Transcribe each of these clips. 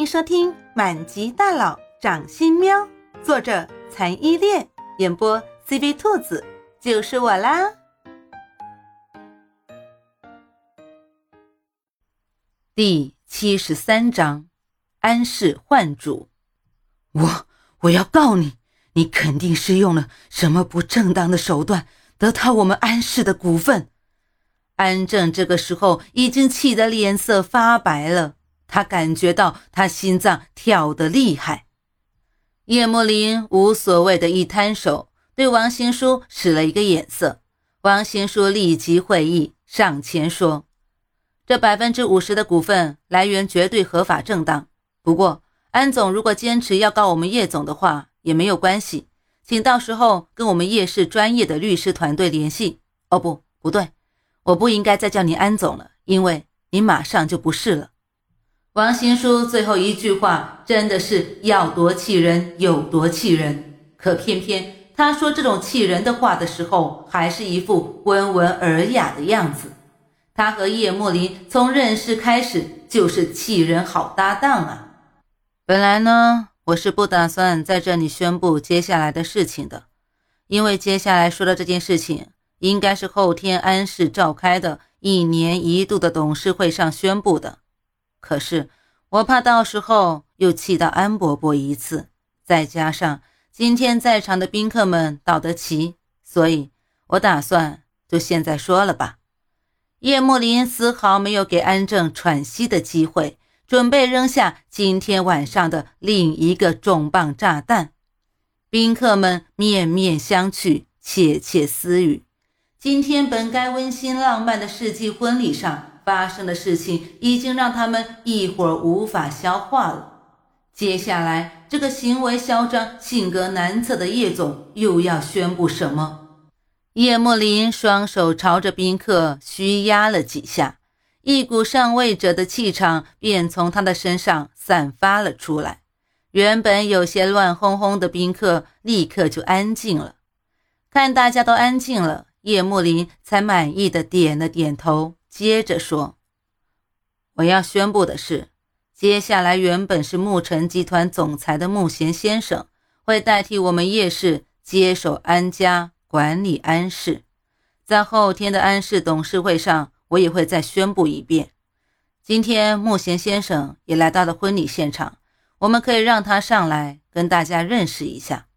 欢迎收听《满级大佬掌心喵》，作者残依恋，演播 CV 兔子，就是我啦。第七十三章，安氏换主。我我要告你，你肯定是用了什么不正当的手段得到我们安氏的股份。安正这个时候已经气得脸色发白了。他感觉到他心脏跳得厉害，叶慕林无所谓的一摊手，对王行书使了一个眼色。王行书立即会意，上前说：“这百分之五十的股份来源绝对合法正当。不过，安总如果坚持要告我们叶总的话，也没有关系，请到时候跟我们叶氏专业的律师团队联系。哦，不，不对，我不应该再叫您安总了，因为您马上就不是了。”王新书最后一句话真的是要多气人有多气人，可偏偏他说这种气人的话的时候，还是一副温文尔雅的样子。他和叶莫林从认识开始就是气人好搭档啊！本来呢，我是不打算在这里宣布接下来的事情的，因为接下来说的这件事情，应该是后天安氏召开的一年一度的董事会上宣布的。可是我怕到时候又气到安伯伯一次，再加上今天在场的宾客们到得齐，所以我打算就现在说了吧。叶慕林丝毫没有给安正喘息的机会，准备扔下今天晚上的另一个重磅炸弹。宾客们面面相觑，窃窃私语。今天本该温馨浪漫的世纪婚礼上。发生的事情已经让他们一会儿无法消化了。接下来，这个行为嚣张、性格难测的叶总又要宣布什么？叶慕林双手朝着宾客虚压了几下，一股上位者的气场便从他的身上散发了出来。原本有些乱哄哄的宾客立刻就安静了。看大家都安静了，叶慕林才满意的点了点头。接着说：“我要宣布的是，接下来原本是牧尘集团总裁的慕贤先生会代替我们叶氏接手安家管理安氏。在后天的安氏董事会上，我也会再宣布一遍。今天慕贤先生也来到了婚礼现场，我们可以让他上来跟大家认识一下。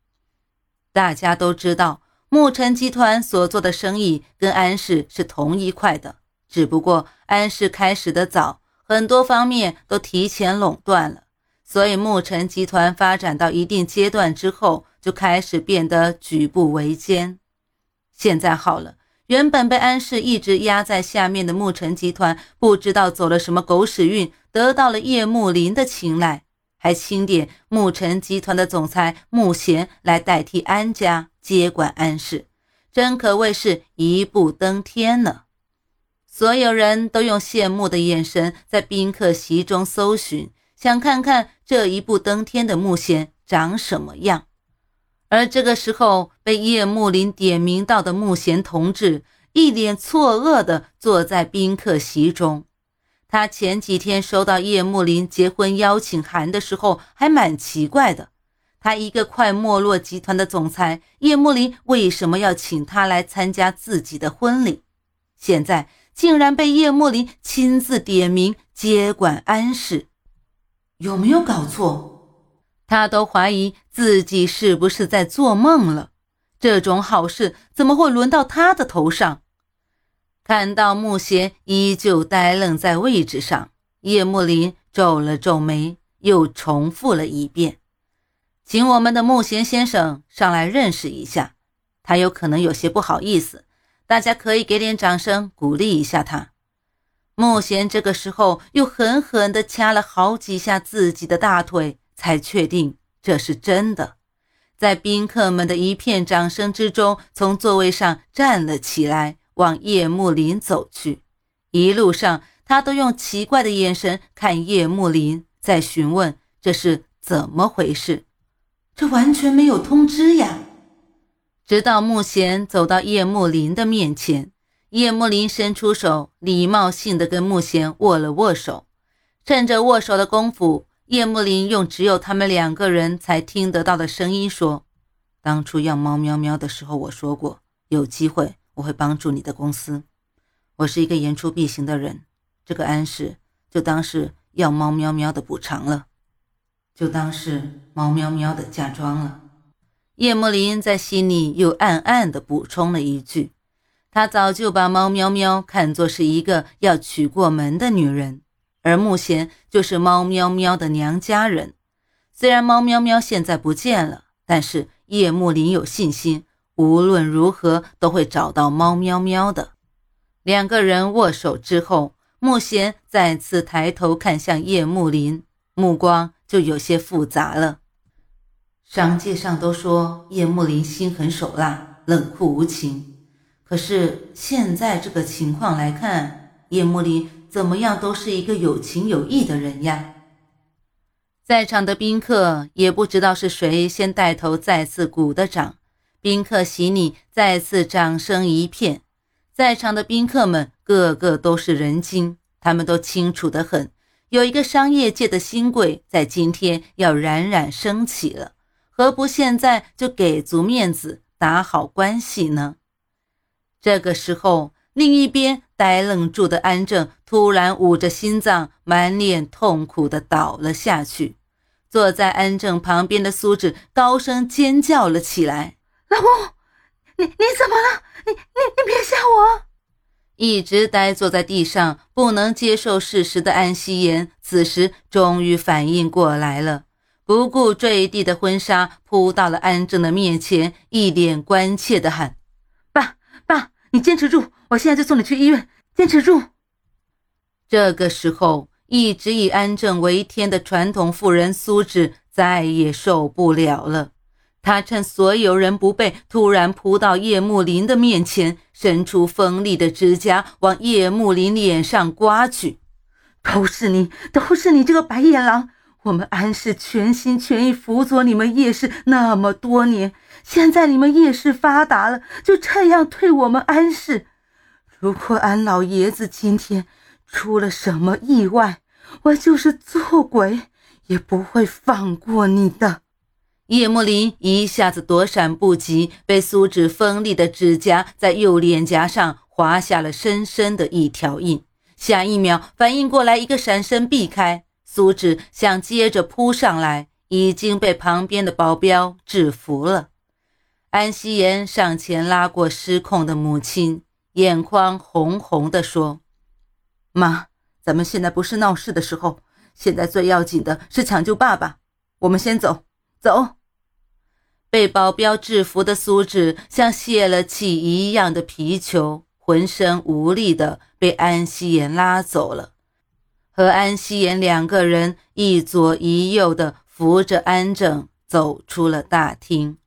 大家都知道，牧尘集团所做的生意跟安氏是同一块的。”只不过安氏开始的早，很多方面都提前垄断了，所以牧尘集团发展到一定阶段之后，就开始变得举步维艰。现在好了，原本被安氏一直压在下面的牧尘集团，不知道走了什么狗屎运，得到了叶慕林的青睐，还钦点牧尘集团的总裁慕贤来代替安家接管安氏，真可谓是一步登天呢。所有人都用羡慕的眼神在宾客席中搜寻，想看看这一步登天的木贤长什么样。而这个时候，被叶慕林点名到的木贤同志一脸错愕地坐在宾客席中。他前几天收到叶慕林结婚邀请函的时候，还蛮奇怪的。他一个快没落集团的总裁，叶慕林为什么要请他来参加自己的婚礼？现在。竟然被叶慕林亲自点名接管安氏，有没有搞错？他都怀疑自己是不是在做梦了。这种好事怎么会轮到他的头上？看到慕贤依旧呆愣在位置上，叶慕林皱了皱眉，又重复了一遍：“请我们的慕贤先生上来认识一下。”他有可能有些不好意思。大家可以给点掌声鼓励一下他。慕贤这个时候又狠狠地掐了好几下自己的大腿，才确定这是真的。在宾客们的一片掌声之中，从座位上站了起来，往叶幕林走去。一路上，他都用奇怪的眼神看叶幕林，在询问这是怎么回事。这完全没有通知呀！直到慕贤走到叶慕林的面前，叶慕林伸出手，礼貌性的跟慕贤握了握手。趁着握手的功夫，叶慕林用只有他们两个人才听得到的声音说：“当初要猫喵喵的时候，我说过，有机会我会帮助你的公司。我是一个言出必行的人，这个安氏就当是要猫喵喵的补偿了，就当是猫喵喵的嫁妆了。”叶慕林在心里又暗暗地补充了一句。他早就把猫喵喵看作是一个要娶过门的女人，而慕贤就是猫喵喵的娘家人。虽然猫喵喵现在不见了，但是叶慕林有信心，无论如何都会找到猫喵喵的。两个人握手之后，慕贤再次抬头看向叶慕林，目光就有些复杂了。商界上都说叶慕林心狠手辣，冷酷无情。可是现在这个情况来看，叶慕林怎么样都是一个有情有义的人呀。在场的宾客也不知道是谁先带头再次鼓的掌，宾客席里再次掌声一片。在场的宾客们个个都是人精，他们都清楚的很，有一个商业界的新贵在今天要冉冉升起了，何不现在就给足面子，打好关系呢？这个时候，另一边呆愣住的安正突然捂着心脏，满脸痛苦地倒了下去。坐在安正旁边的苏芷高声尖叫了起来：“老公，你你怎么了？你你你别吓我！”一直呆坐在地上不能接受事实的安希言，此时终于反应过来了，不顾坠地的婚纱，扑到了安正的面前，一脸关切地喊。爸爸你坚持住，我现在就送你去医院。坚持住。这个时候，一直以安正为天的传统妇人苏芷再也受不了了。她趁所有人不备，突然扑到叶慕林的面前，伸出锋利的指甲往叶慕林脸上刮去。都是你，都是你这个白眼狼！我们安氏全心全意辅佐你们叶氏那么多年。现在你们叶氏发达了，就这样退我们安氏？如果安老爷子今天出了什么意外，我就是做鬼也不会放过你的。叶慕林一下子躲闪不及，被苏芷锋利的指甲在右脸颊上划下了深深的一条印。下一秒反应过来，一个闪身避开，苏芷想接着扑上来，已经被旁边的保镖制服了。安希言上前拉过失控的母亲，眼眶红红的说：“妈，咱们现在不是闹事的时候，现在最要紧的是抢救爸爸。我们先走，走。”被保镖制服的苏志像泄了气一样的皮球，浑身无力的被安希言拉走了，和安希言两个人一左一右的扶着安正走出了大厅。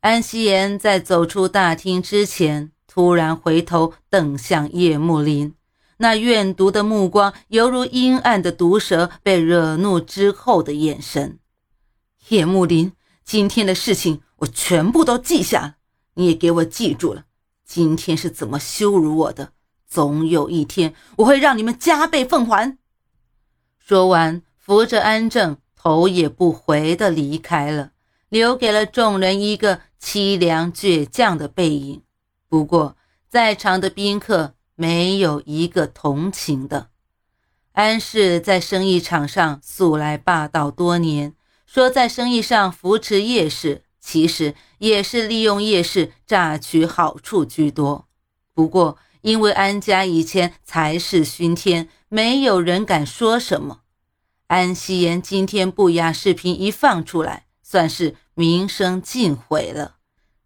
安希言在走出大厅之前，突然回头瞪向叶慕林，那怨毒的目光犹如阴暗的毒蛇被惹怒之后的眼神。叶慕林，今天的事情我全部都记下了，你也给我记住了，今天是怎么羞辱我的，总有一天我会让你们加倍奉还。说完，扶着安正，头也不回地离开了。留给了众人一个凄凉倔强的背影。不过，在场的宾客没有一个同情的。安氏在生意场上素来霸道多年，说在生意上扶持叶氏，其实也是利用叶氏榨取好处居多。不过，因为安家以前财势熏天，没有人敢说什么。安希言今天不雅视频一放出来。算是名声尽毁了。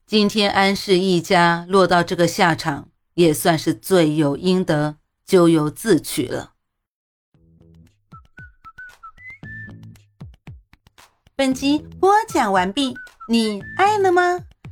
今天安氏一家落到这个下场，也算是罪有应得，咎由自取了。本集播讲完毕，你爱了吗？